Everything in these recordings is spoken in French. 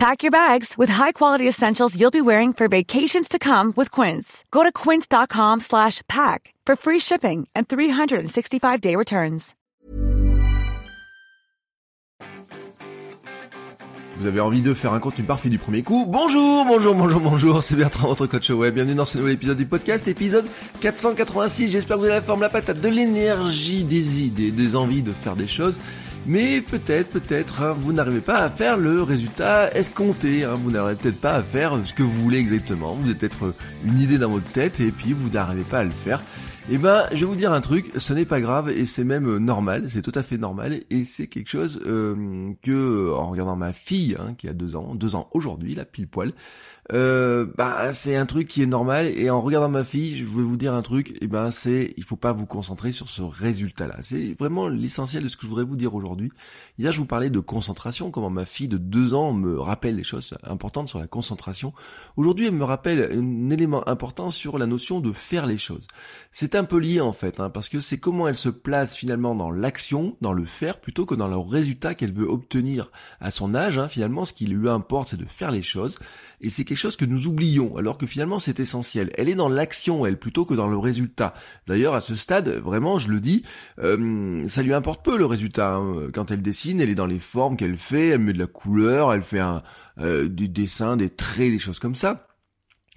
Pack your bags with high-quality essentials you'll be wearing for vacations to come with Quince. Go to quince.com slash pack for free shipping and 365-day returns. Vous avez envie de faire un contenu parfait du premier coup? Bonjour, bonjour, bonjour, bonjour, c'est Bertrand, votre coach web. Bienvenue dans ce nouvel épisode du podcast, épisode 486. J'espère que vous avez la forme, la patate, de l'énergie, des idées, des envies de faire des choses. Mais peut-être, peut-être, hein, vous n'arrivez pas à faire le résultat escompté. Hein, vous n'arrivez peut-être pas à faire ce que vous voulez exactement. Vous avez peut-être une idée dans votre tête et puis vous n'arrivez pas à le faire. Eh ben, je vais vous dire un truc, ce n'est pas grave et c'est même normal, c'est tout à fait normal et c'est quelque chose euh, que, en regardant ma fille hein, qui a deux ans, deux ans aujourd'hui, la pile poil, euh, bah c'est un truc qui est normal et en regardant ma fille, je vais vous dire un truc, eh ben c'est il faut pas vous concentrer sur ce résultat-là. C'est vraiment l'essentiel de ce que je voudrais vous dire aujourd'hui. Hier, je vous parlais de concentration, comment ma fille de deux ans me rappelle les choses importantes sur la concentration. Aujourd'hui, elle me rappelle un élément important sur la notion de faire les choses. Un peu lié en fait, hein, parce que c'est comment elle se place finalement dans l'action, dans le faire, plutôt que dans le résultat qu'elle veut obtenir à son âge. Hein. Finalement, ce qui lui importe, c'est de faire les choses et c'est quelque chose que nous oublions, alors que finalement c'est essentiel. Elle est dans l'action, elle, plutôt que dans le résultat. D'ailleurs, à ce stade, vraiment, je le dis, euh, ça lui importe peu le résultat. Hein. Quand elle dessine, elle est dans les formes qu'elle fait, elle met de la couleur, elle fait un, euh, du dessin, des traits, des choses comme ça.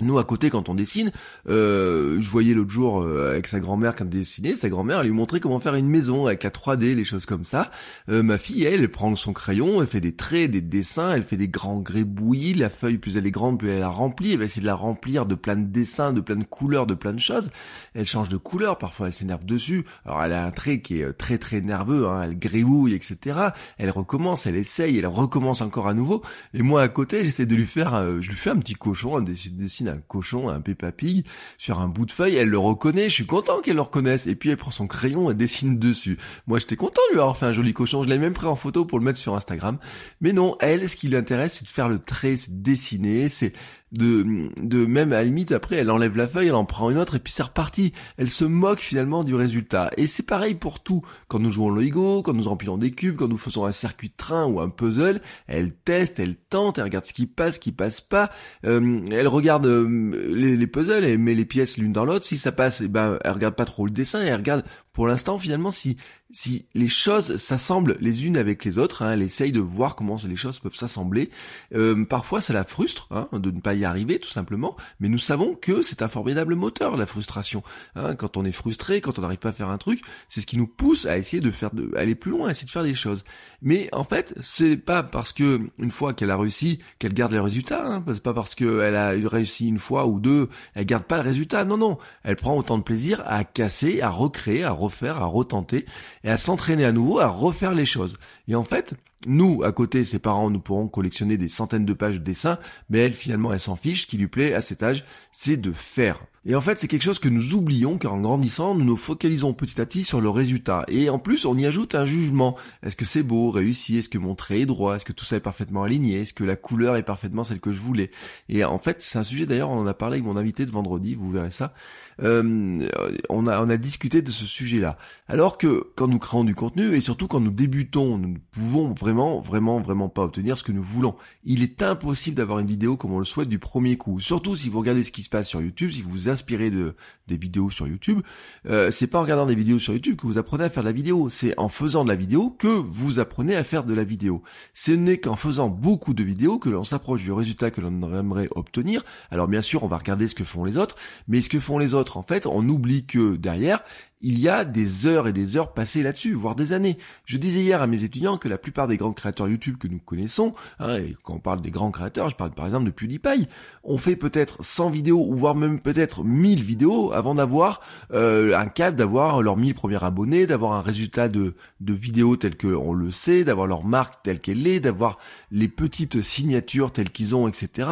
Nous à côté quand on dessine, euh, je voyais l'autre jour euh, avec sa grand-mère quand dessinait, sa grand-mère lui montrait comment faire une maison avec la 3D, les choses comme ça. Euh, ma fille elle, elle prend son crayon, elle fait des traits, des dessins, elle fait des grands grébouillis, la feuille plus elle est grande plus elle la remplit, elle va essayer de la remplir de plein de dessins, de plein de couleurs, de plein de choses. Elle change de couleur, parfois elle s'énerve dessus. Alors elle a un trait qui est très très nerveux, hein, elle gribouille etc. Elle recommence, elle essaye, elle recommence encore à nouveau. Et moi à côté j'essaie de lui faire, je lui fais un petit cochon, un dessin un cochon, un Peppa Pig sur un bout de feuille, elle le reconnaît, je suis content qu'elle le reconnaisse, et puis elle prend son crayon et dessine dessus. Moi j'étais content de lui avoir fait un joli cochon, je l'ai même pris en photo pour le mettre sur Instagram, mais non, elle, ce qui l'intéresse, c'est de faire le trait, c'est de dessiner, c'est de, même à la limite après elle enlève la feuille, elle en prend une autre et puis c'est reparti. Elle se moque finalement du résultat. Et c'est pareil pour tout. Quand nous jouons Lego, quand nous empilons des cubes, quand nous faisons un circuit de train ou un puzzle, elle teste, elle tente, elle regarde ce qui passe, ce qui passe pas. Euh, elle regarde euh, les, les, puzzles, elle met les pièces l'une dans l'autre. Si ça passe, eh ben elle regarde pas trop le dessin, elle regarde pour l'instant finalement si si les choses s'assemblent les unes avec les autres, hein, elle essaye de voir comment les choses peuvent s'assembler. Euh, parfois, ça la frustre hein, de ne pas y arriver, tout simplement. Mais nous savons que c'est un formidable moteur, la frustration. Hein. quand on est frustré, quand on n'arrive pas à faire un truc, c'est ce qui nous pousse à essayer de faire, de, aller plus loin, à essayer de faire des choses. Mais en fait, c'est pas parce que une fois qu'elle a réussi qu'elle garde les résultats. Hein, c'est pas parce qu'elle a réussi une fois ou deux, elle garde pas le résultat. Non, non, elle prend autant de plaisir à casser, à recréer, à refaire, à retenter et à s'entraîner à nouveau à refaire les choses. Et en fait, nous, à côté, ses parents, nous pourrons collectionner des centaines de pages de dessins, mais elle, finalement, elle s'en fiche. Ce qui lui plaît à cet âge, c'est de faire. Et en fait, c'est quelque chose que nous oublions, car en grandissant, nous nous focalisons petit à petit sur le résultat. Et en plus, on y ajoute un jugement. Est-ce que c'est beau, réussi? Est-ce que mon trait est droit? Est-ce que tout ça est parfaitement aligné? Est-ce que la couleur est parfaitement celle que je voulais? Et en fait, c'est un sujet, d'ailleurs, on en a parlé avec mon invité de vendredi, vous verrez ça. Euh, on, a, on a discuté de ce sujet-là. Alors que quand nous créons du contenu, et surtout quand nous débutons, nous pouvons vraiment, vraiment, vraiment pas obtenir ce que nous voulons. Il est impossible d'avoir une vidéo comme on le souhaite du premier coup. Surtout si vous regardez ce qui se passe sur YouTube, si vous vous inspirez de des vidéos sur YouTube, euh, c'est pas en regardant des vidéos sur YouTube que vous apprenez à faire de la vidéo. C'est en faisant de la vidéo que vous apprenez à faire de la vidéo. Ce n'est qu'en faisant beaucoup de vidéos que l'on s'approche du résultat que l'on aimerait obtenir. Alors bien sûr, on va regarder ce que font les autres, mais ce que font les autres, en fait, on oublie que derrière, il y a des heures et des heures passées là-dessus, voire des années. Je disais hier à mes étudiants que la plupart des grands créateurs YouTube que nous connaissons, hein, et quand on parle des grands créateurs, je parle par exemple de PewDiePie, ont fait peut-être 100 vidéos, ou voire même peut-être 1000 vidéos avant d'avoir euh, un cap, d'avoir leurs 1000 premiers abonnés, d'avoir un résultat de, de vidéos tel que on le sait, d'avoir leur marque telle qu'elle est, d'avoir les petites signatures telles qu'ils ont, etc.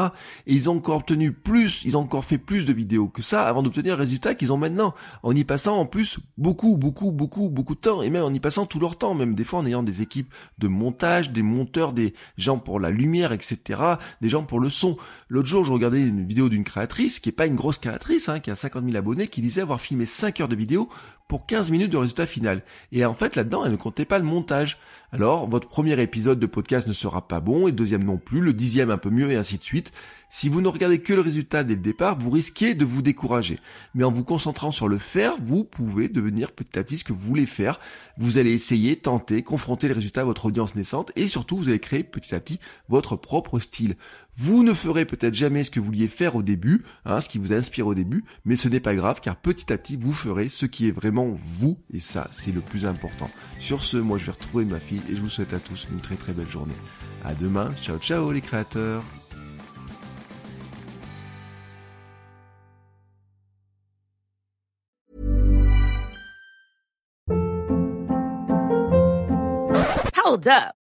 Et ils ont encore obtenu plus, ils ont encore fait plus de vidéos que ça avant d'obtenir le résultat qu'ils ont maintenant, en y passant en plus beaucoup, beaucoup, beaucoup, beaucoup de temps, et même en y passant tout leur temps, même des fois en ayant des équipes de montage, des monteurs, des gens pour la lumière, etc., des gens pour le son. L'autre jour, je regardais une vidéo d'une créatrice, qui est pas une grosse créatrice, hein, qui a 50 000 abonnés, qui disait avoir filmé 5 heures de vidéo pour 15 minutes de résultat final. Et en fait, là-dedans, elle ne comptait pas le montage. Alors, votre premier épisode de podcast ne sera pas bon, et le deuxième non plus, le dixième un peu mieux, et ainsi de suite. Si vous ne regardez que le résultat dès le départ, vous risquez de vous décourager. Mais en vous concentrant sur le faire, vous pouvez devenir petit à petit ce que vous voulez faire. Vous allez essayer, tenter, confronter les résultats à votre audience naissante, et surtout, vous allez créer petit à petit votre propre style. Vous ne ferez peut-être jamais ce que vous vouliez faire au début, hein, ce qui vous inspire au début, mais ce n'est pas grave, car petit à petit, vous ferez ce qui est vous, et ça, c'est le plus important. Sur ce, moi, je vais retrouver ma fille, et je vous souhaite à tous une très très belle journée. À demain, ciao ciao les créateurs Hold up.